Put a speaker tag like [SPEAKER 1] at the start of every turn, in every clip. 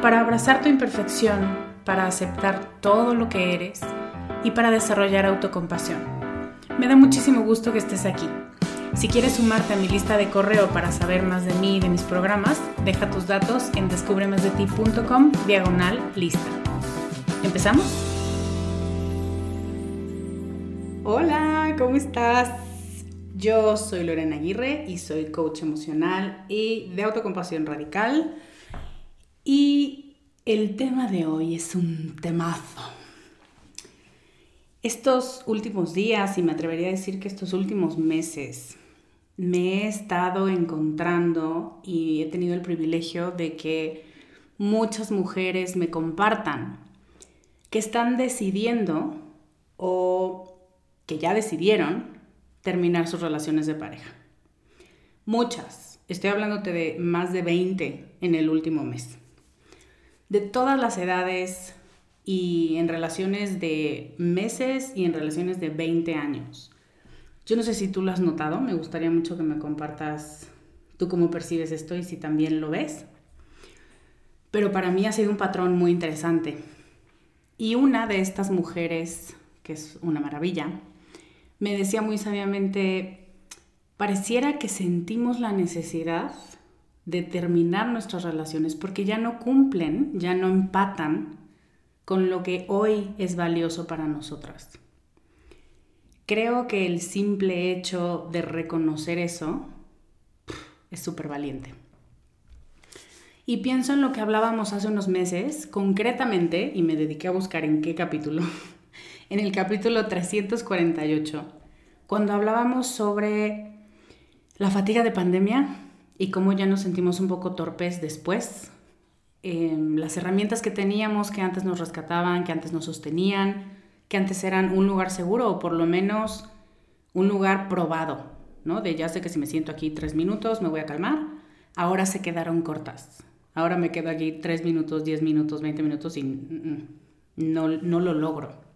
[SPEAKER 1] para abrazar tu imperfección, para aceptar todo lo que eres y para desarrollar autocompasión. Me da muchísimo gusto que estés aquí. Si quieres sumarte a mi lista de correo para saber más de mí y de mis programas, deja tus datos en descubremasdeti.com diagonal lista. ¿Empezamos? Hola, ¿cómo estás? Yo soy Lorena Aguirre y soy coach emocional y de autocompasión radical y el tema de hoy es un temazo. Estos últimos días, y me atrevería a decir que estos últimos meses, me he estado encontrando y he tenido el privilegio de que muchas mujeres me compartan que están decidiendo o que ya decidieron terminar sus relaciones de pareja. Muchas. Estoy hablándote de más de 20 en el último mes de todas las edades y en relaciones de meses y en relaciones de 20 años. Yo no sé si tú lo has notado, me gustaría mucho que me compartas tú cómo percibes esto y si también lo ves. Pero para mí ha sido un patrón muy interesante. Y una de estas mujeres, que es una maravilla, me decía muy sabiamente, pareciera que sentimos la necesidad de terminar nuestras relaciones porque ya no cumplen, ya no empatan con lo que hoy es valioso para nosotras. Creo que el simple hecho de reconocer eso es súper valiente. Y pienso en lo que hablábamos hace unos meses, concretamente, y me dediqué a buscar en qué capítulo, en el capítulo 348, cuando hablábamos sobre la fatiga de pandemia y cómo ya nos sentimos un poco torpes después. Em, las herramientas que teníamos, que antes nos rescataban, que antes nos sostenían, que antes eran un lugar seguro o por lo menos un lugar probado, ¿no? De ya sé que si me siento aquí tres minutos me voy a calmar, ahora se quedaron cortas. Ahora me quedo aquí tres minutos, diez minutos, veinte minutos y mm, mm, no, no lo logro.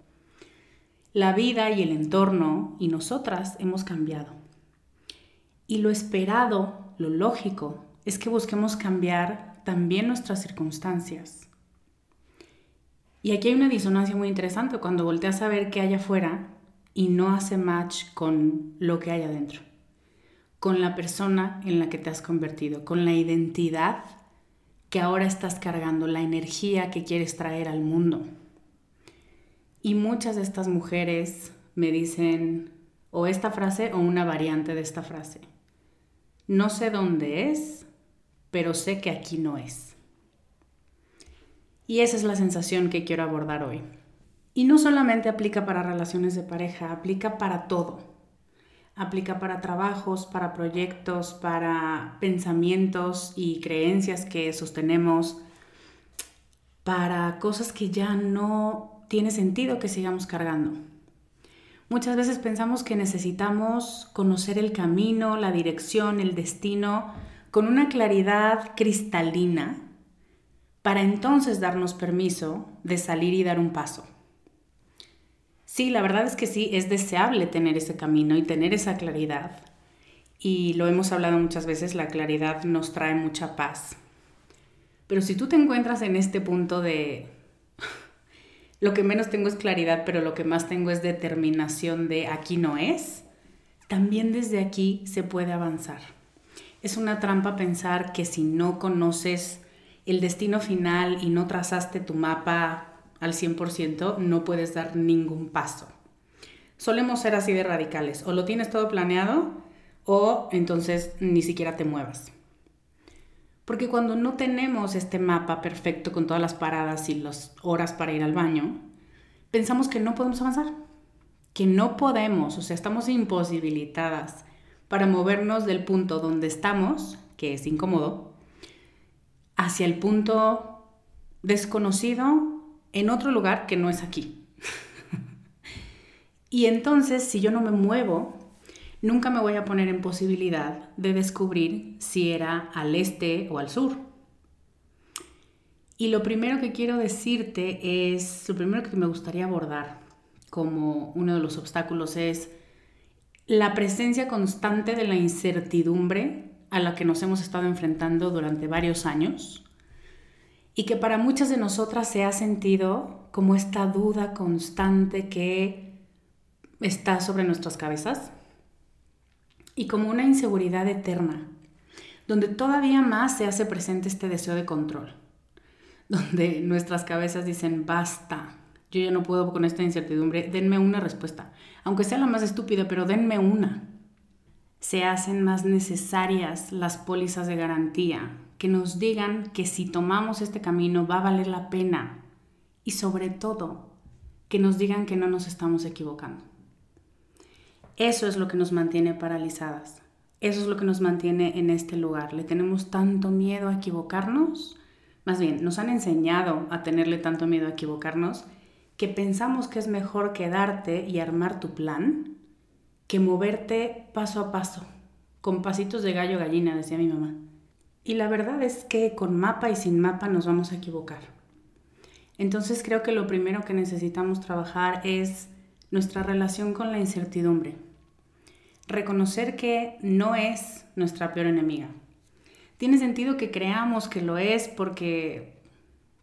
[SPEAKER 1] La vida y el entorno y nosotras hemos cambiado. Y lo esperado lo lógico es que busquemos cambiar también nuestras circunstancias. Y aquí hay una disonancia muy interesante cuando volteas a ver qué hay afuera y no hace match con lo que hay adentro. con la persona en la que te has convertido, con la identidad que ahora estás cargando, la energía que quieres traer al mundo. Y muchas de estas mujeres me dicen o esta frase o una variante de esta frase. No sé dónde es, pero sé que aquí no es. Y esa es la sensación que quiero abordar hoy. Y no solamente aplica para relaciones de pareja, aplica para todo. Aplica para trabajos, para proyectos, para pensamientos y creencias que sostenemos, para cosas que ya no tiene sentido que sigamos cargando. Muchas veces pensamos que necesitamos conocer el camino, la dirección, el destino con una claridad cristalina para entonces darnos permiso de salir y dar un paso. Sí, la verdad es que sí, es deseable tener ese camino y tener esa claridad. Y lo hemos hablado muchas veces, la claridad nos trae mucha paz. Pero si tú te encuentras en este punto de lo que menos tengo es claridad, pero lo que más tengo es determinación de aquí no es, también desde aquí se puede avanzar. Es una trampa pensar que si no conoces el destino final y no trazaste tu mapa al 100%, no puedes dar ningún paso. Solemos ser así de radicales. O lo tienes todo planeado o entonces ni siquiera te muevas. Porque cuando no tenemos este mapa perfecto con todas las paradas y las horas para ir al baño, pensamos que no podemos avanzar, que no podemos, o sea, estamos imposibilitadas para movernos del punto donde estamos, que es incómodo, hacia el punto desconocido en otro lugar que no es aquí. y entonces, si yo no me muevo, nunca me voy a poner en posibilidad de descubrir si era al este o al sur. Y lo primero que quiero decirte es, lo primero que me gustaría abordar como uno de los obstáculos es la presencia constante de la incertidumbre a la que nos hemos estado enfrentando durante varios años y que para muchas de nosotras se ha sentido como esta duda constante que está sobre nuestras cabezas y como una inseguridad eterna, donde todavía más se hace presente este deseo de control, donde nuestras cabezas dicen, basta, yo ya no puedo con esta incertidumbre, denme una respuesta, aunque sea la más estúpida, pero denme una. Se hacen más necesarias las pólizas de garantía, que nos digan que si tomamos este camino va a valer la pena y sobre todo que nos digan que no nos estamos equivocando. Eso es lo que nos mantiene paralizadas. Eso es lo que nos mantiene en este lugar. Le tenemos tanto miedo a equivocarnos. Más bien, nos han enseñado a tenerle tanto miedo a equivocarnos que pensamos que es mejor quedarte y armar tu plan que moverte paso a paso, con pasitos de gallo gallina, decía mi mamá. Y la verdad es que con mapa y sin mapa nos vamos a equivocar. Entonces creo que lo primero que necesitamos trabajar es nuestra relación con la incertidumbre. Reconocer que no es nuestra peor enemiga. Tiene sentido que creamos que lo es porque,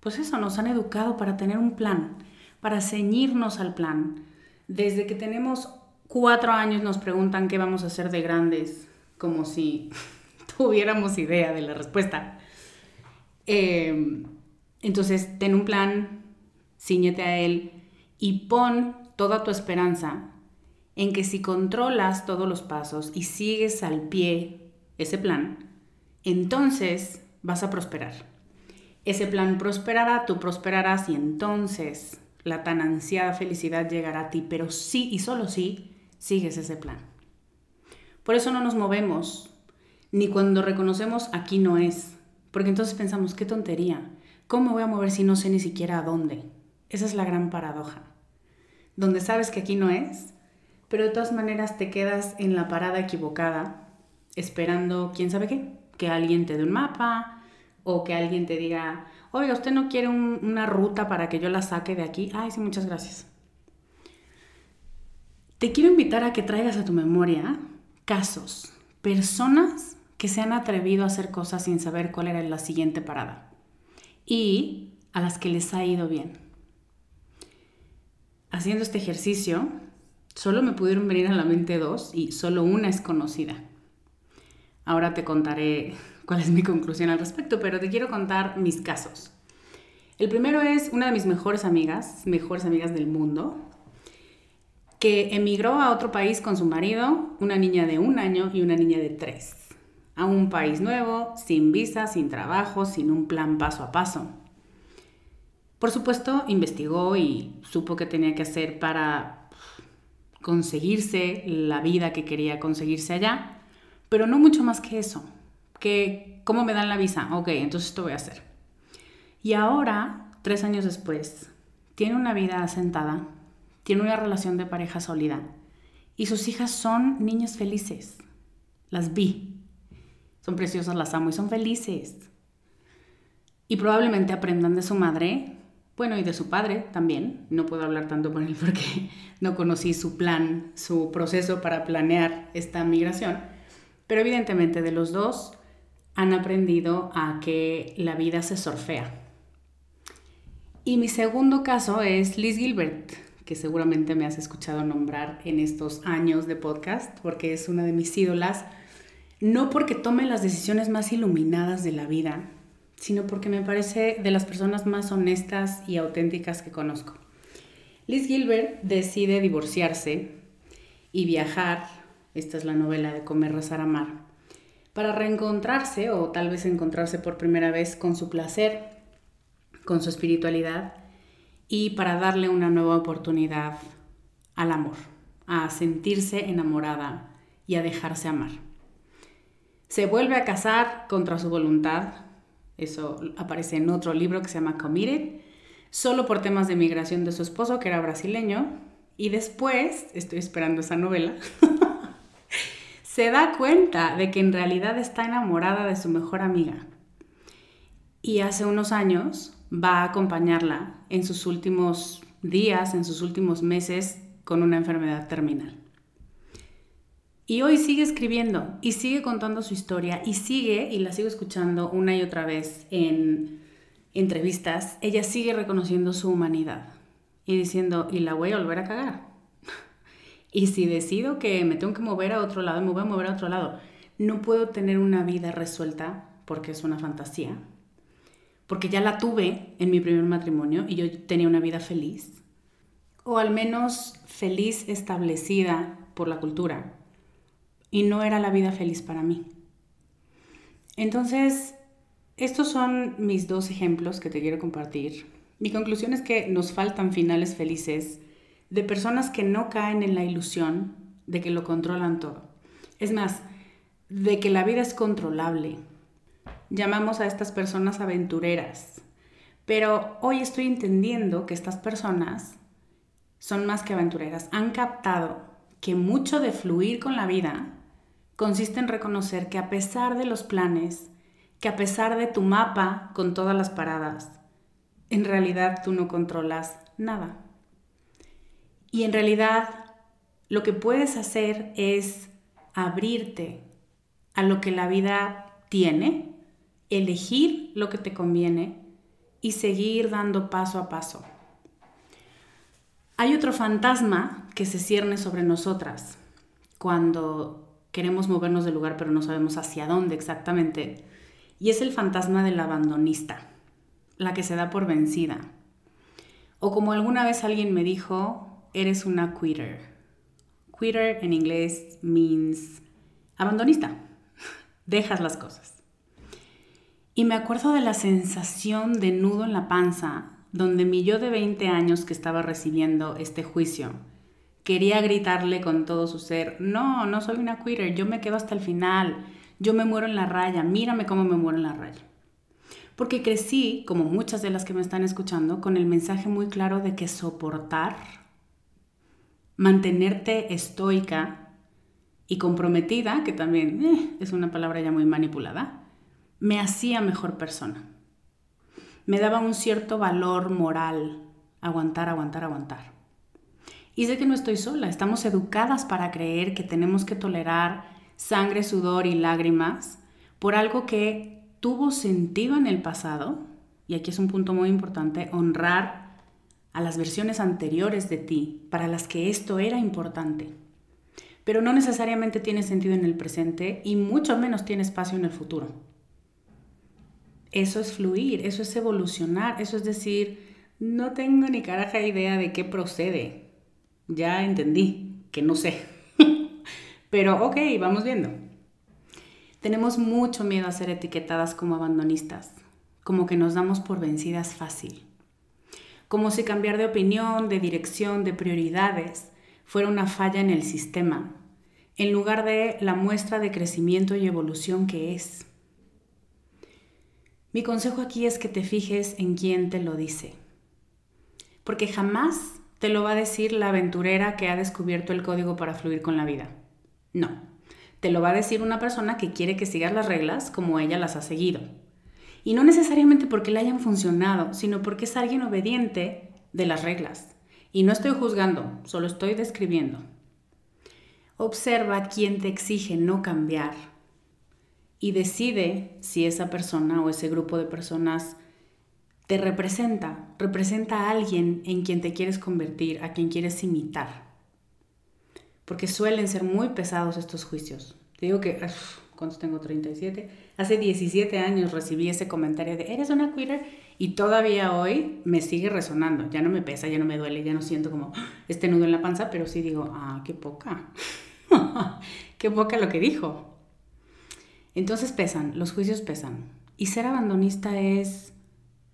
[SPEAKER 1] pues eso, nos han educado para tener un plan, para ceñirnos al plan. Desde que tenemos cuatro años nos preguntan qué vamos a hacer de grandes, como si tuviéramos idea de la respuesta. Em, entonces, ten un plan, ciñete a él y pon toda tu esperanza en que si controlas todos los pasos y sigues al pie ese plan, entonces vas a prosperar. Ese plan prosperará, tú prosperarás y entonces la tan ansiada felicidad llegará a ti, pero sí y solo si sigues ese plan. Por eso no nos movemos, ni cuando reconocemos aquí no es, porque entonces pensamos, qué tontería, ¿cómo voy a mover si no sé ni siquiera a dónde? Esa es la gran paradoja donde sabes que aquí no es, pero de todas maneras te quedas en la parada equivocada, esperando quién sabe qué, que alguien te dé un mapa o que alguien te diga, oiga, usted no quiere una ruta para que yo la saque de aquí. Ay, sí, muchas gracias. Te quiero invitar a que traigas a tu memoria casos, personas que se han atrevido a hacer cosas sin saber cuál era la siguiente parada y a las que les ha ido bien haciendo este ejercicio, solo me pudieron venir a la mente dos y solo una es conocida. Ahora te contaré cuál es mi conclusión al respecto, pero te quiero contar mis casos. El primero es una de mis mejores amigas, mejores amigas del mundo, que emigró a otro país con su marido, una niña de un año y una niña de tres, a un país nuevo, sin visa, sin trabajo, sin un plan paso a paso. Por supuesto, investigó y supo qué tenía que hacer para conseguirse la vida que quería conseguirse allá, pero no mucho más que eso. Que, ¿Cómo me dan la visa? Ok, entonces esto voy a hacer. Y ahora, tres años después, tiene una vida asentada, tiene una relación de pareja sólida y sus hijas son niñas felices. Las vi. Son preciosas, las amo y son felices. Y probablemente aprendan de su madre bueno, y de su padre también. No puedo hablar tanto con él porque no conocí su plan, su proceso para planear esta migración. Pero evidentemente de los dos han aprendido a que la vida se sorfea. Y mi segundo caso es Liz Gilbert, que seguramente me has escuchado nombrar en estos años de podcast, porque es una de mis ídolas, no porque tome las decisiones más iluminadas de la vida, sino porque me parece de las personas más honestas y auténticas que conozco. Liz Gilbert decide divorciarse y viajar, esta es la novela de Comer, Rezar, Amar, para reencontrarse o tal vez encontrarse por primera vez con su placer, con su espiritualidad y para darle una nueva oportunidad al amor, a sentirse enamorada y a dejarse amar. Se vuelve a casar contra su voluntad, eso aparece en otro libro que se llama Committed, solo por temas de migración de su esposo, que era brasileño. Y después, estoy esperando esa novela, se da cuenta de que en realidad está enamorada de su mejor amiga. Y hace unos años va a acompañarla en sus últimos días, en sus últimos meses, con una enfermedad terminal. Y hoy sigue escribiendo y sigue contando su historia y sigue, y la sigo escuchando una y otra vez en entrevistas, ella sigue reconociendo su humanidad y diciendo, y la voy a volver a cagar. y si decido que me tengo que mover a otro lado, me voy a mover a otro lado. No puedo tener una vida resuelta porque es una fantasía, porque ya la tuve en mi primer matrimonio y yo tenía una vida feliz, o al menos feliz establecida por la cultura y no era la vida feliz para mí. Entonces, estos son mis dos ejemplos que te quiero compartir. Mi conclusión es que nos faltan finales felices de personas que no caen en la ilusión de que lo controlan todo. Es más, de que la vida es controlable. Llamamos a estas personas aventureras. Pero hoy estoy entendiendo que estas personas son más que aventureras. Han captado que mucho de fluir con la vida consiste en reconocer que a pesar de los planes, que a pesar de tu mapa con todas las paradas, en realidad tú no controlas nada. Y en realidad lo que puedes hacer es abrirte a lo que la vida tiene, elegir lo que te conviene y seguir dando paso a paso. Hay otro fantasma que se cierne sobre nosotras cuando queremos movernos del lugar pero no sabemos hacia dónde exactamente. Y es el fantasma del abandonista, la que se da por vencida. O como alguna vez alguien me dijo, eres una quitter. Quitter en inglés means abandonista. Dejas las cosas. Y me acuerdo de la sensación de nudo en la panza, donde mi yo de 20 años que estaba recibiendo este juicio, quería gritarle con todo su ser, no, no soy una quitter, yo me quedo hasta el final, yo me muero en la raya, mírame cómo me muero en la raya. Porque crecí, como muchas de las que me están escuchando, con el mensaje muy claro de que soportar, mantenerte estoica y comprometida, que también eh, es una palabra ya muy manipulada, me hacía mejor persona. Me daba un cierto valor moral, aguantar, aguantar, aguantar. Y sé que no estoy sola, estamos educadas para creer que tenemos que tolerar sangre, sudor y lágrimas por algo que tuvo sentido en el pasado, y aquí es un punto muy importante, honrar a las versiones anteriores de ti para las que esto era importante. pero no necesariamente tiene sentido en el presente y mucho menos tiene espacio en el futuro. Eso es fluir, eso es evolucionar, eso es decir, no tengo ni caraja idea de qué procede. Ya entendí que no sé. pero ok, vamos viendo. Tenemos mucho miedo a ser etiquetadas como abandonistas, como que nos damos por vencidas fácil, como si cambiar de opinión, de dirección, de prioridades fuera una falla en el sistema, en lugar de la muestra de crecimiento y evolución que es. Mi consejo aquí es que te fijes en quién te lo dice, porque jamás te lo va a decir la aventurera que ha descubierto el código para fluir con la vida. No, te lo va a decir una persona que quiere que sigas las reglas como ella las ha seguido. Y no necesariamente porque le hayan funcionado, sino porque es alguien obediente de las reglas. Y no estoy juzgando, solo estoy describiendo. Observa quién te exige no cambiar y decide si esa persona o ese grupo de personas te representa, representa a alguien en quien te quieres convertir, a quien quieres imitar porque suelen ser muy pesados estos juicios. Te digo que, ¿cuántos tengo? 37. Hace 17 años recibí ese comentario de, eres una queer, y todavía hoy me sigue resonando. Ya no me pesa, ya no me duele, ya no siento como este nudo en la panza, pero sí digo, ah, qué poca. qué poca lo que dijo. Entonces pesan, los juicios pesan. Y ser abandonista es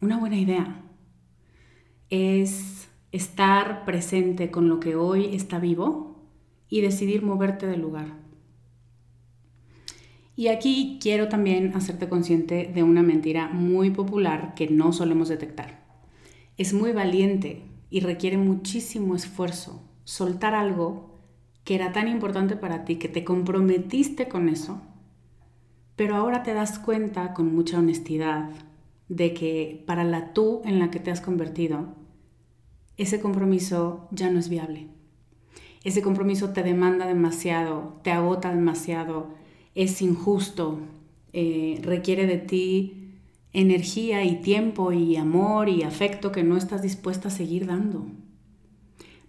[SPEAKER 1] una buena idea. Es estar presente con lo que hoy está vivo y decidir moverte del lugar. Y aquí quiero también hacerte consciente de una mentira muy popular que no solemos detectar. Es muy valiente y requiere muchísimo esfuerzo soltar algo que era tan importante para ti, que te comprometiste con eso, pero ahora te das cuenta con mucha honestidad de que para la tú en la que te has convertido, ese compromiso ya no es viable ese compromiso te demanda demasiado, te agota demasiado, es injusto, eh, requiere de ti energía y tiempo y amor y afecto que no estás dispuesta a seguir dando.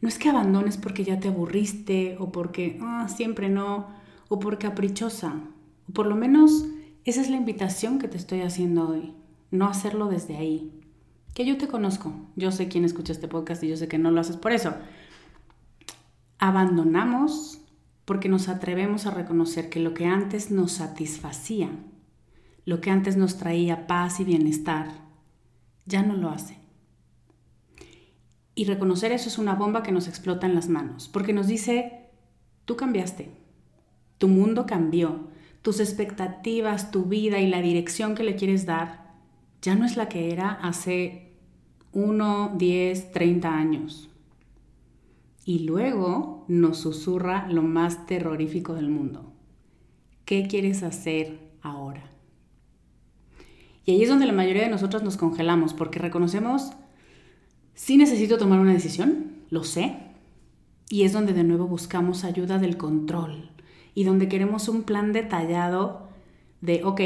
[SPEAKER 1] No es que abandones porque ya te aburriste o porque ah, siempre no, o por caprichosa. O por lo menos esa es la invitación que te estoy haciendo hoy, no hacerlo desde ahí. Que yo te conozco, yo sé quién escucha este podcast y yo sé que no lo haces por eso, Abandonamos porque nos atrevemos a reconocer que lo que antes nos satisfacía, lo que antes nos traía paz y bienestar, ya no lo hace. Y reconocer eso es una bomba que nos explota en las manos, porque nos dice, tú cambiaste, tu mundo cambió, tus expectativas, tu vida y la dirección que le quieres dar ya no es la que era hace 1, 10, 30 años y luego nos susurra lo más terrorífico del mundo. ¿Qué quieres hacer ahora? Y ahí es donde la mayoría de nosotros nos congelamos porque reconocemos, sí necesito tomar una decisión, lo sé, y es donde de nuevo buscamos ayuda del control y donde queremos un plan detallado de, ok,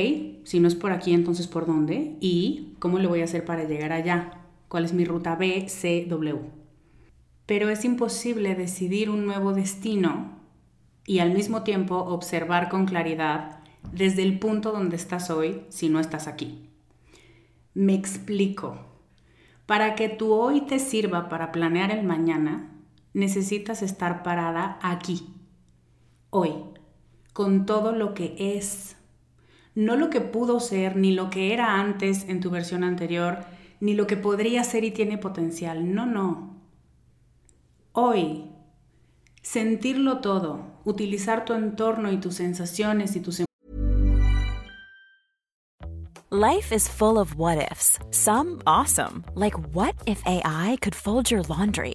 [SPEAKER 1] si no es por aquí, entonces por dónde y cómo le voy a hacer para llegar allá, cuál es mi ruta B, C, W pero es imposible decidir un nuevo destino y al mismo tiempo observar con claridad desde el punto donde estás hoy si no estás aquí. Me explico. Para que tu hoy te sirva para planear el mañana, necesitas estar parada aquí, hoy, con todo lo que es. No lo que pudo ser, ni lo que era antes en tu versión anterior, ni lo que podría ser y tiene potencial. No, no hoy, sentirlo todo, utilizar tu entorno y tus sensaciones y tus
[SPEAKER 2] Life is full of what ifs. Some awesome, like what if AI could fold your laundry?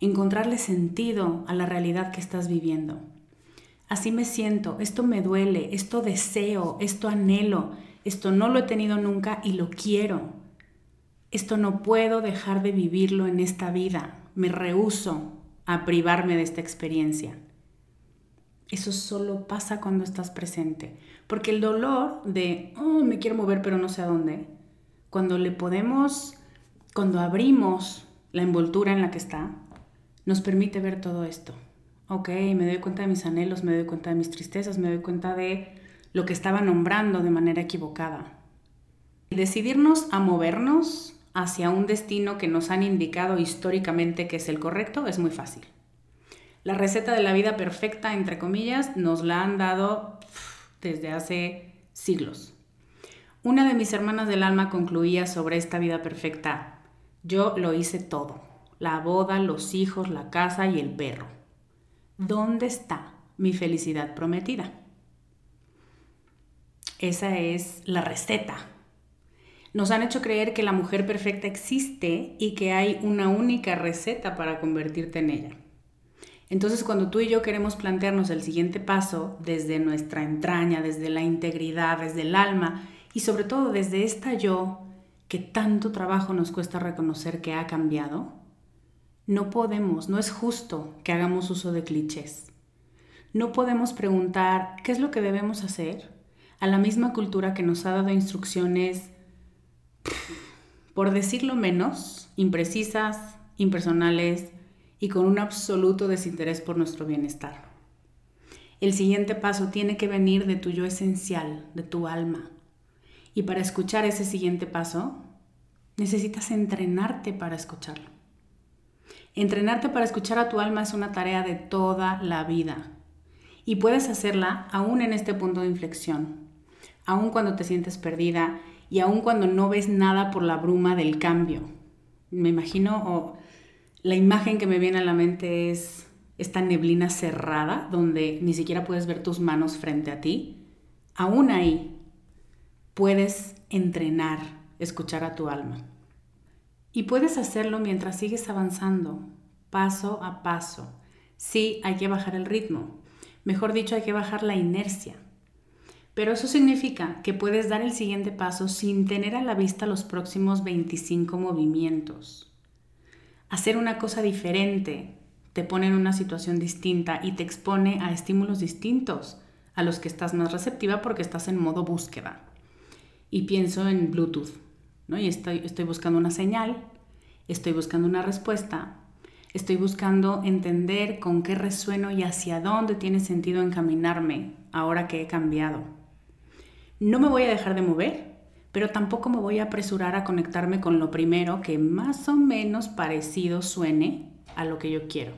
[SPEAKER 1] encontrarle sentido a la realidad que estás viviendo. así me siento, esto me duele, esto deseo, esto anhelo, esto no lo he tenido nunca y lo quiero. Esto no puedo dejar de vivirlo en esta vida. Me rehúso a privarme de esta experiencia. Eso solo pasa cuando estás presente. Porque el dolor de, oh, me quiero mover pero no sé a dónde, cuando le podemos, cuando abrimos la envoltura en la que está, nos permite ver todo esto. Ok, me doy cuenta de mis anhelos, me doy cuenta de mis tristezas, me doy cuenta de lo que estaba nombrando de manera equivocada. Decidirnos a movernos hacia un destino que nos han indicado históricamente que es el correcto es muy fácil. La receta de la vida perfecta, entre comillas, nos la han dado desde hace siglos. Una de mis hermanas del alma concluía sobre esta vida perfecta. Yo lo hice todo. La boda, los hijos, la casa y el perro. ¿Dónde está mi felicidad prometida? Esa es la receta. Nos han hecho creer que la mujer perfecta existe y que hay una única receta para convertirte en ella. Entonces, cuando tú y yo queremos plantearnos el siguiente paso desde nuestra entraña, desde la integridad, desde el alma y sobre todo desde esta yo que tanto trabajo nos cuesta reconocer que ha cambiado, no podemos, no es justo que hagamos uso de clichés. No podemos preguntar qué es lo que debemos hacer a la misma cultura que nos ha dado instrucciones, por decirlo menos, imprecisas, impersonales, y con un absoluto desinterés por nuestro bienestar. El siguiente paso tiene que venir de tu yo esencial, de tu alma. Y para escuchar ese siguiente paso, necesitas entrenarte para escucharlo. Entrenarte para escuchar a tu alma es una tarea de toda la vida. Y puedes hacerla aún en este punto de inflexión, aún cuando te sientes perdida y aún cuando no ves nada por la bruma del cambio. Me imagino, la imagen que me viene a la mente es esta neblina cerrada donde ni siquiera puedes ver tus manos frente a ti. Aún ahí puedes entrenar, escuchar a tu alma. Y puedes hacerlo mientras sigues avanzando, paso a paso. Sí, hay que bajar el ritmo. Mejor dicho, hay que bajar la inercia. Pero eso significa que puedes dar el siguiente paso sin tener a la vista los próximos 25 movimientos hacer una cosa diferente te pone en una situación distinta y te expone a estímulos distintos a los que estás más receptiva porque estás en modo búsqueda. Y pienso en Bluetooth, ¿no? Y estoy, estoy buscando una señal, estoy buscando una respuesta, estoy buscando entender con qué resueno y hacia dónde tiene sentido encaminarme ahora que he cambiado. No me voy a dejar de mover, pero tampoco me voy a apresurar a conectarme con lo primero que más o menos parecido suene a lo que yo quiero.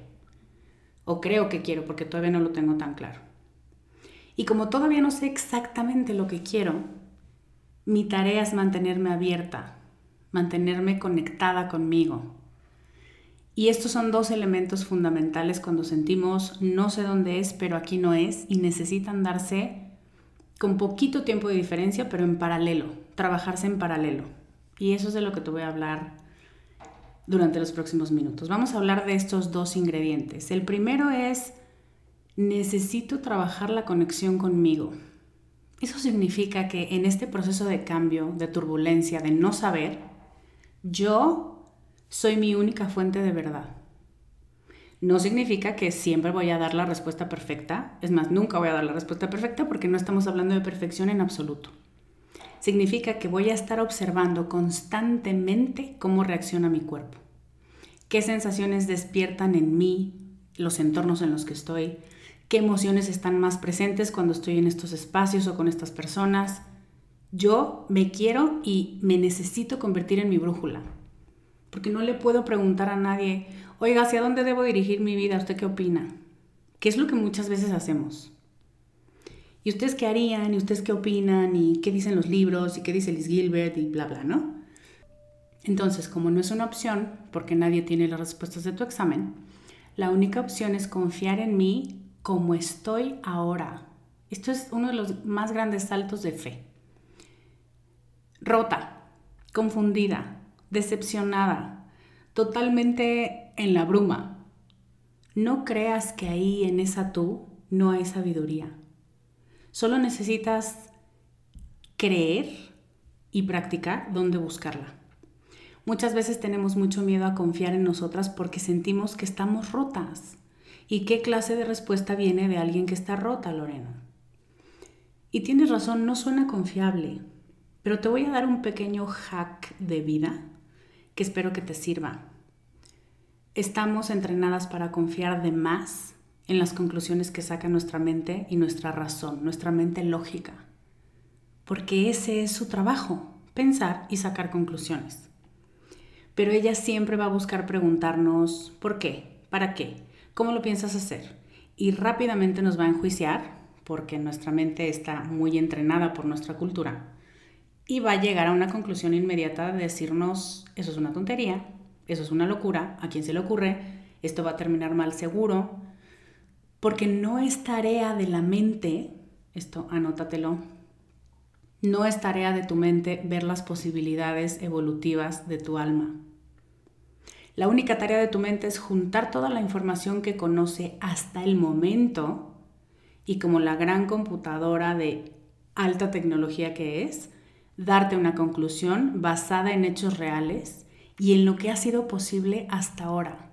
[SPEAKER 1] O creo que quiero, porque todavía no lo tengo tan claro. Y como todavía no sé exactamente lo que quiero, mi tarea es mantenerme abierta, mantenerme conectada conmigo. Y estos son dos elementos fundamentales cuando sentimos no sé dónde es, pero aquí no es, y necesitan darse con poquito tiempo de diferencia, pero en paralelo, trabajarse en paralelo. Y eso es de lo que te voy a hablar durante los próximos minutos. Vamos a hablar de estos dos ingredientes. El primero es, necesito trabajar la conexión conmigo. Eso significa que en este proceso de cambio, de turbulencia, de no saber, yo soy mi única fuente de verdad. No significa que siempre voy a dar la respuesta perfecta, es más, nunca voy a dar la respuesta perfecta porque no estamos hablando de perfección en absoluto. Significa que voy a estar observando constantemente cómo reacciona mi cuerpo, qué sensaciones despiertan en mí, los entornos en los que estoy, qué emociones están más presentes cuando estoy en estos espacios o con estas personas. Yo me quiero y me necesito convertir en mi brújula, porque no le puedo preguntar a nadie, oiga, ¿hacia dónde debo dirigir mi vida? ¿Usted qué opina? ¿Qué es lo que muchas veces hacemos? ¿Y ustedes qué harían? ¿Y ustedes qué opinan? ¿Y qué dicen los libros? ¿Y qué dice Liz Gilbert? Y bla, bla, ¿no? Entonces, como no es una opción, porque nadie tiene las respuestas de tu examen, la única opción es confiar en mí como estoy ahora. Esto es uno de los más grandes saltos de fe. Rota, confundida, decepcionada, totalmente en la bruma. No creas que ahí en esa tú no hay sabiduría. Solo necesitas creer y practicar dónde buscarla. Muchas veces tenemos mucho miedo a confiar en nosotras porque sentimos que estamos rotas. ¿Y qué clase de respuesta viene de alguien que está rota, Lorena? Y tienes razón, no suena confiable, pero te voy a dar un pequeño hack de vida que espero que te sirva. Estamos entrenadas para confiar de más en las conclusiones que saca nuestra mente y nuestra razón, nuestra mente lógica, porque ese es su trabajo, pensar y sacar conclusiones. Pero ella siempre va a buscar preguntarnos ¿por qué? ¿Para qué? ¿Cómo lo piensas hacer? Y rápidamente nos va a enjuiciar, porque nuestra mente está muy entrenada por nuestra cultura, y va a llegar a una conclusión inmediata de decirnos, eso es una tontería, eso es una locura, a quién se le ocurre, esto va a terminar mal seguro, porque no es tarea de la mente, esto anótatelo, no es tarea de tu mente ver las posibilidades evolutivas de tu alma. La única tarea de tu mente es juntar toda la información que conoce hasta el momento y como la gran computadora de alta tecnología que es, darte una conclusión basada en hechos reales y en lo que ha sido posible hasta ahora.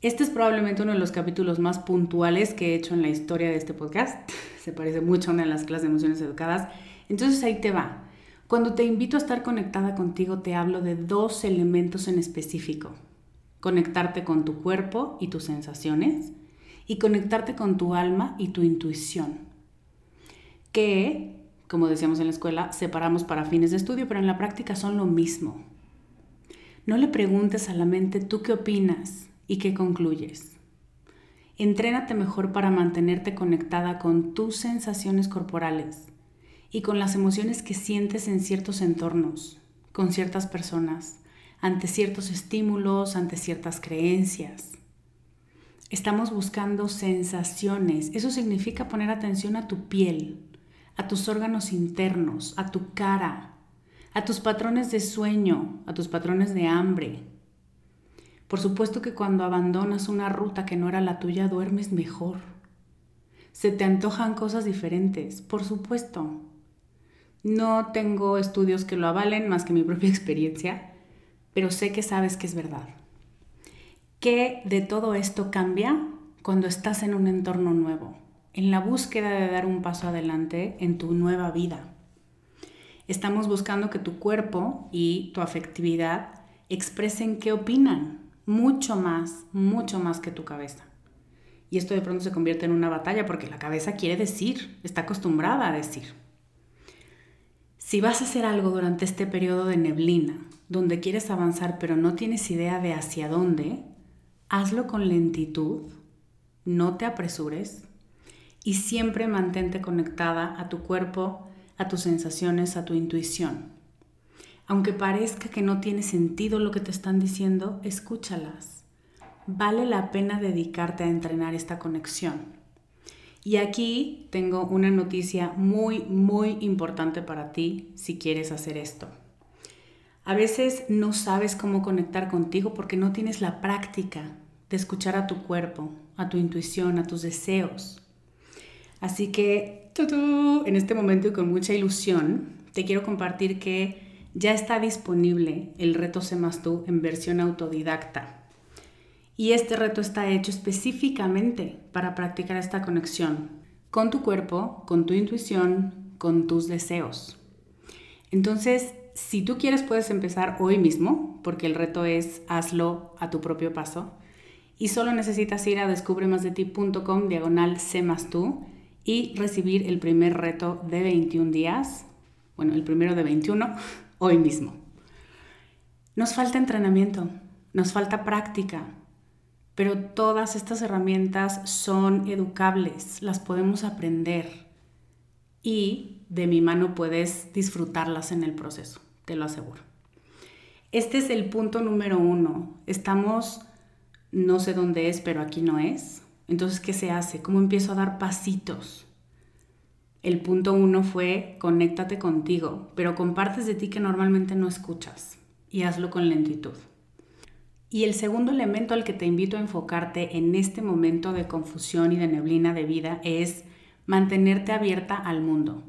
[SPEAKER 1] Este es probablemente uno de los capítulos más puntuales que he hecho en la historia de este podcast. Se parece mucho a una de las clases de emociones educadas. Entonces ahí te va. Cuando te invito a estar conectada contigo, te hablo de dos elementos en específico. Conectarte con tu cuerpo y tus sensaciones y conectarte con tu alma y tu intuición. Que, como decíamos en la escuela, separamos para fines de estudio, pero en la práctica son lo mismo. No le preguntes a la mente, ¿tú qué opinas? ¿Y qué concluyes? Entrénate mejor para mantenerte conectada con tus sensaciones corporales y con las emociones que sientes en ciertos entornos, con ciertas personas, ante ciertos estímulos, ante ciertas creencias. Estamos buscando sensaciones. Eso significa poner atención a tu piel, a tus órganos internos, a tu cara, a tus patrones de sueño, a tus patrones de hambre, por supuesto que cuando abandonas una ruta que no era la tuya, duermes mejor. Se te antojan cosas diferentes, por supuesto. No tengo estudios que lo avalen más que mi propia experiencia, pero sé que sabes que es verdad. ¿Qué de todo esto cambia cuando estás en un entorno nuevo? En la búsqueda de dar un paso adelante en tu nueva vida. Estamos buscando que tu cuerpo y tu afectividad expresen qué opinan mucho más, mucho más que tu cabeza. Y esto de pronto se convierte en una batalla porque la cabeza quiere decir, está acostumbrada a decir. Si vas a hacer algo durante este periodo de neblina, donde quieres avanzar pero no tienes idea de hacia dónde, hazlo con lentitud, no te apresures y siempre mantente conectada a tu cuerpo, a tus sensaciones, a tu intuición. Aunque parezca que no tiene sentido lo que te están diciendo, escúchalas. Vale la pena dedicarte a entrenar esta conexión. Y aquí tengo una noticia muy, muy importante para ti si quieres hacer esto. A veces no sabes cómo conectar contigo porque no tienes la práctica de escuchar a tu cuerpo, a tu intuición, a tus deseos. Así que, en este momento y con mucha ilusión, te quiero compartir que ya está disponible el reto C tú en versión autodidacta. Y este reto está hecho específicamente para practicar esta conexión con tu cuerpo, con tu intuición, con tus deseos. Entonces, si tú quieres puedes empezar hoy mismo, porque el reto es hazlo a tu propio paso. Y solo necesitas ir a descubremasdeti.com diagonal C tú y recibir el primer reto de 21 días. Bueno, el primero de 21 hoy mismo. Nos falta entrenamiento, nos falta práctica, pero todas estas herramientas son educables, las podemos aprender y de mi mano puedes disfrutarlas en el proceso, te lo aseguro. Este es el punto número uno. Estamos, no sé dónde es, pero aquí no es. Entonces, ¿qué se hace? ¿Cómo empiezo a dar pasitos? El punto uno fue conéctate contigo, pero compartes de ti que normalmente no escuchas y hazlo con lentitud. Y el segundo elemento al que te invito a enfocarte en este momento de confusión y de neblina de vida es mantenerte abierta al mundo.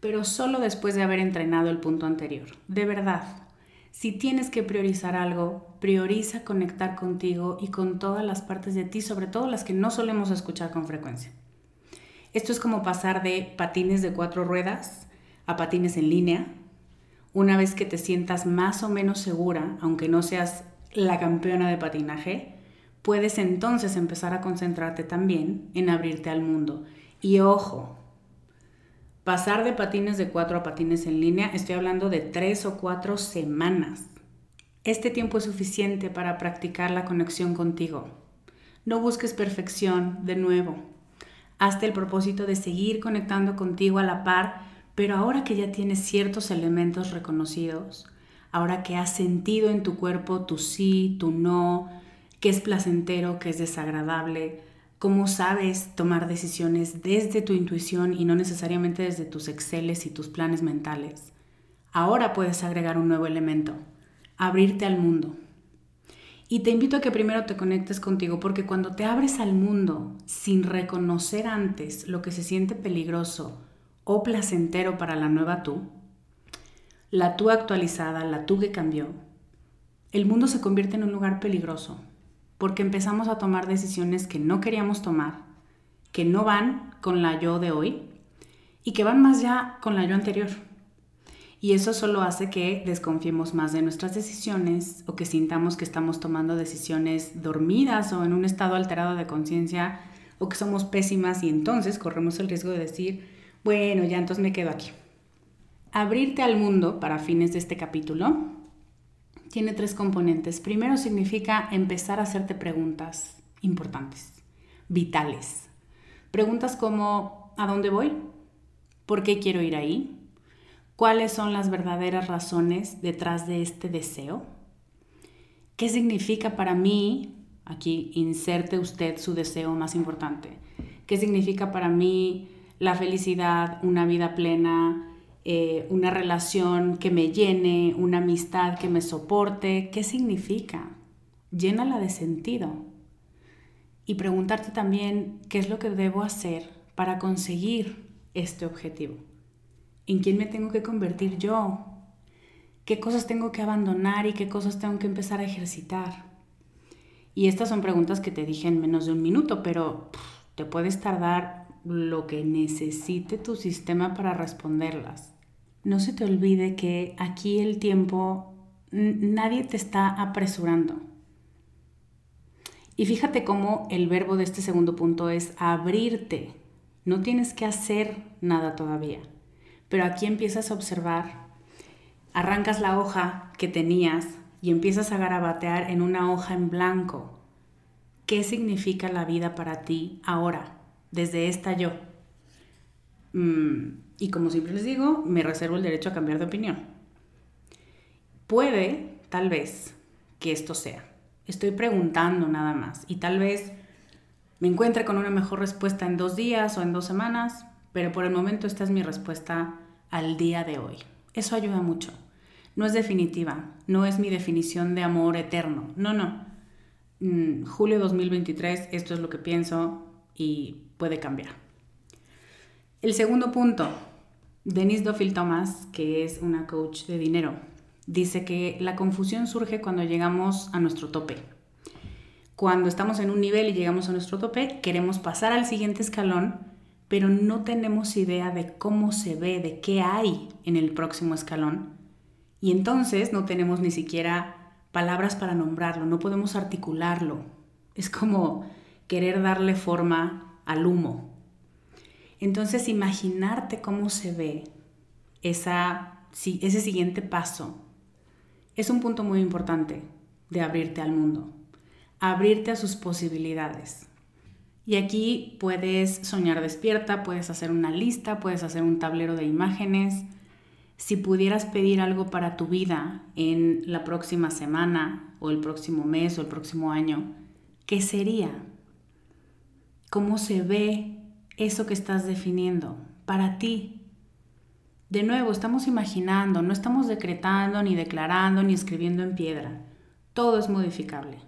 [SPEAKER 1] Pero solo después de haber entrenado el punto anterior. De verdad, si tienes que priorizar algo, prioriza conectar contigo y con todas las partes de ti, sobre todo las que no solemos escuchar con frecuencia. Esto es como pasar de patines de cuatro ruedas a patines en línea. Una vez que te sientas más o menos segura, aunque no seas la campeona de patinaje, puedes entonces empezar a concentrarte también en abrirte al mundo. Y ojo, Pasar de patines de cuatro a patines en línea, estoy hablando de tres o cuatro semanas. Este tiempo es suficiente para practicar la conexión contigo. No busques perfección de nuevo. Hazte el propósito de seguir conectando contigo a la par, pero ahora que ya tienes ciertos elementos reconocidos, ahora que has sentido en tu cuerpo tu sí, tu no, que es placentero, que es desagradable, cómo sabes tomar decisiones desde tu intuición y no necesariamente desde tus exceles y tus planes mentales. Ahora puedes agregar un nuevo elemento, abrirte al mundo. Y te invito a que primero te conectes contigo porque cuando te abres al mundo sin reconocer antes lo que se siente peligroso o placentero para la nueva tú, la tú actualizada, la tú que cambió, el mundo se convierte en un lugar peligroso porque empezamos a tomar decisiones que no queríamos tomar, que no van con la yo de hoy y que van más ya con la yo anterior. Y eso solo hace que desconfiemos más de nuestras decisiones o que sintamos que estamos tomando decisiones dormidas o en un estado alterado de conciencia o que somos pésimas y entonces corremos el riesgo de decir, bueno, ya entonces me quedo aquí. Abrirte al mundo para fines de este capítulo tiene tres componentes. Primero significa empezar a hacerte preguntas importantes, vitales. Preguntas como ¿a dónde voy? ¿Por qué quiero ir ahí? ¿Cuáles son las verdaderas razones detrás de este deseo? ¿Qué significa para mí? Aquí inserte usted su deseo más importante. ¿Qué significa para mí la felicidad, una vida plena, eh, una relación que me llene, una amistad que me soporte, ¿qué significa? Llénala de sentido. Y preguntarte también qué es lo que debo hacer para conseguir este objetivo. ¿En quién me tengo que convertir yo? ¿Qué cosas tengo que abandonar y qué cosas tengo que empezar a ejercitar? Y estas son preguntas que te dije en menos de un minuto, pero te puedes tardar lo que necesite tu sistema para responderlas no se te olvide que aquí el tiempo, nadie te está apresurando. Y fíjate cómo el verbo de este segundo punto es abrirte. No tienes que hacer nada todavía. Pero aquí empiezas a observar, arrancas la hoja que tenías y empiezas a garabatear en una hoja en blanco. ¿Qué significa la vida para ti ahora, desde esta yo? Mm, y como siempre les digo, me reservo el derecho a cambiar de opinión. Puede, tal vez, que esto sea. Estoy preguntando nada más. Y tal vez me encuentre con una mejor respuesta en dos días o en dos semanas, pero por el momento esta es mi respuesta al día de hoy. Eso ayuda mucho. No es definitiva, no es mi definición de amor eterno. No, no. Mm, julio 2023, esto es lo que pienso y puede cambiar. El segundo punto, Denise Duffield Thomas, que es una coach de dinero, dice que la confusión surge cuando llegamos a nuestro tope. Cuando estamos en un nivel y llegamos a nuestro tope, queremos pasar al siguiente escalón, pero no tenemos idea de cómo se ve, de qué hay en el próximo escalón. Y entonces no tenemos ni siquiera palabras para nombrarlo, no podemos articularlo. Es como querer darle forma al humo, entonces, imaginarte cómo se ve esa, ese siguiente paso es un punto muy importante de abrirte al mundo, abrirte a sus posibilidades. Y aquí puedes soñar despierta, puedes hacer una lista, puedes hacer un tablero de imágenes. Si pudieras pedir algo para tu vida en la próxima semana o el próximo mes o el próximo año, ¿qué sería? ¿Cómo se ve eso que estás definiendo para ti. De nuevo, estamos imaginando, no estamos decretando, ni declarando, ni escribiendo en piedra. Todo es modificable.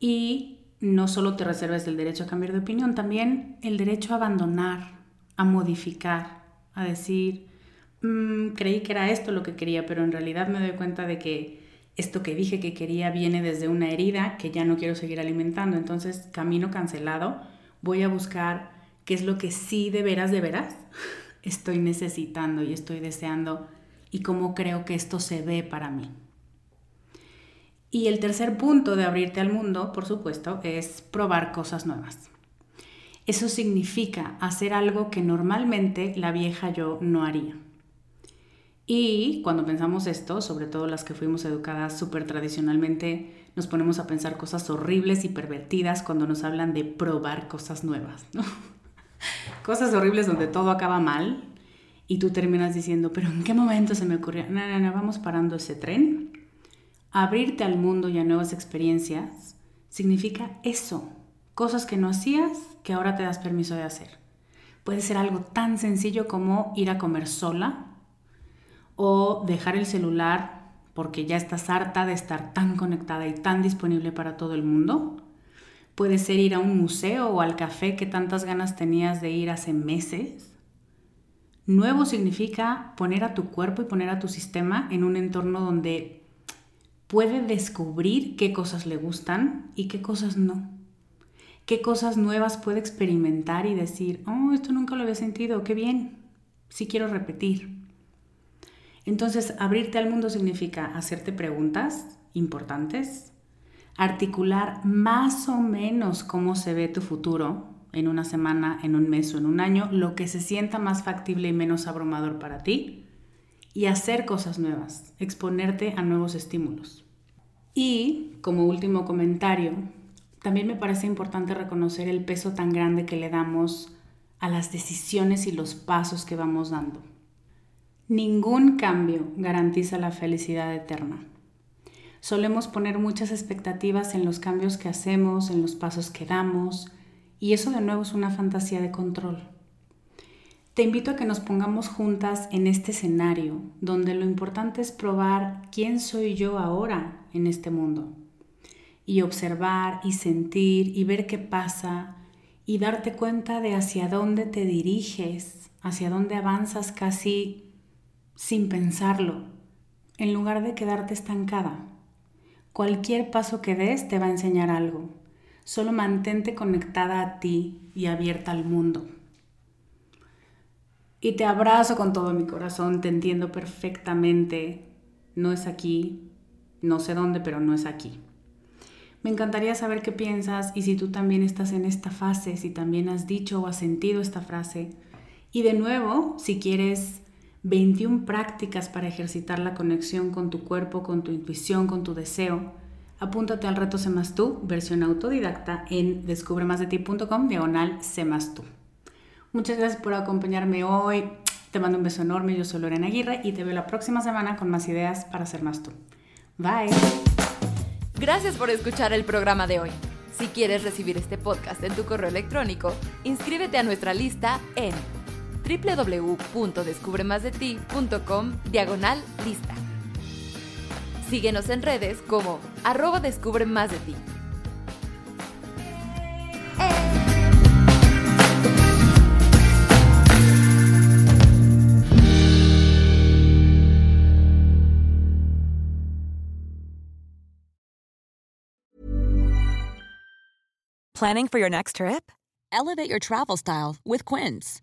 [SPEAKER 1] Y no solo te reserves el derecho a cambiar de opinión, también el derecho a abandonar, a modificar, a decir, mm, creí que era esto lo que quería, pero en realidad me doy cuenta de que esto que dije que quería viene desde una herida que ya no quiero seguir alimentando. Entonces, camino cancelado, voy a buscar qué es lo que sí de veras, de veras estoy necesitando y estoy deseando y cómo creo que esto se ve para mí. Y el tercer punto de abrirte al mundo, por supuesto, es probar cosas nuevas. Eso significa hacer algo que normalmente la vieja yo no haría. Y cuando pensamos esto, sobre todo las que fuimos educadas súper tradicionalmente, nos ponemos a pensar cosas horribles y pervertidas cuando nos hablan de probar cosas nuevas, ¿no? cosas horribles donde todo acaba mal y tú terminas diciendo, pero ¿en qué momento se me ocurrió? No, no, no, vamos parando ese tren. Abrirte al mundo y a nuevas experiencias significa eso, cosas que no hacías que ahora te das permiso de hacer. Puede ser algo tan sencillo como ir a comer sola o dejar el celular porque ya estás harta de estar tan conectada y tan disponible para todo el mundo. Puede ser ir a un museo o al café que tantas ganas tenías de ir hace meses. Nuevo significa poner a tu cuerpo y poner a tu sistema en un entorno donde puede descubrir qué cosas le gustan y qué cosas no. Qué cosas nuevas puede experimentar y decir, oh, esto nunca lo había sentido, qué bien, sí quiero repetir. Entonces, abrirte al mundo significa hacerte preguntas importantes, articular más o menos cómo se ve tu futuro en una semana, en un mes o en un año, lo que se sienta más factible y menos abrumador para ti, y hacer cosas nuevas, exponerte a nuevos estímulos. Y, como último comentario, también me parece importante reconocer el peso tan grande que le damos a las decisiones y los pasos que vamos dando. Ningún cambio garantiza la felicidad eterna. Solemos poner muchas expectativas en los cambios que hacemos, en los pasos que damos, y eso de nuevo es una fantasía de control. Te invito a que nos pongamos juntas en este escenario, donde lo importante es probar quién soy yo ahora en este mundo, y observar y sentir y ver qué pasa, y darte cuenta de hacia dónde te diriges, hacia dónde avanzas casi sin pensarlo, en lugar de quedarte estancada. Cualquier paso que des te va a enseñar algo. Solo mantente conectada a ti y abierta al mundo. Y te abrazo con todo mi corazón, te entiendo perfectamente. No es aquí, no sé dónde, pero no es aquí. Me encantaría saber qué piensas y si tú también estás en esta fase, si también has dicho o has sentido esta frase. Y de nuevo, si quieres 21 prácticas para ejercitar la conexión con tu cuerpo, con tu intuición, con tu deseo. Apúntate al reto Semas Tú, versión autodidacta, en descubremasdeti.com, diagonal Semas Tú. Muchas gracias por acompañarme hoy. Te mando un beso enorme. Yo soy Lorena Aguirre y te veo la próxima semana con más ideas para ser más tú. Bye.
[SPEAKER 3] Gracias por escuchar el programa de hoy. Si quieres recibir este podcast en tu correo electrónico, inscríbete a nuestra lista en www.descubremasdeti.com diagonal lista. Síguenos en redes como arroba descubre más de ti.
[SPEAKER 2] Planning for your next trip?
[SPEAKER 4] Elevate your travel style with Quince.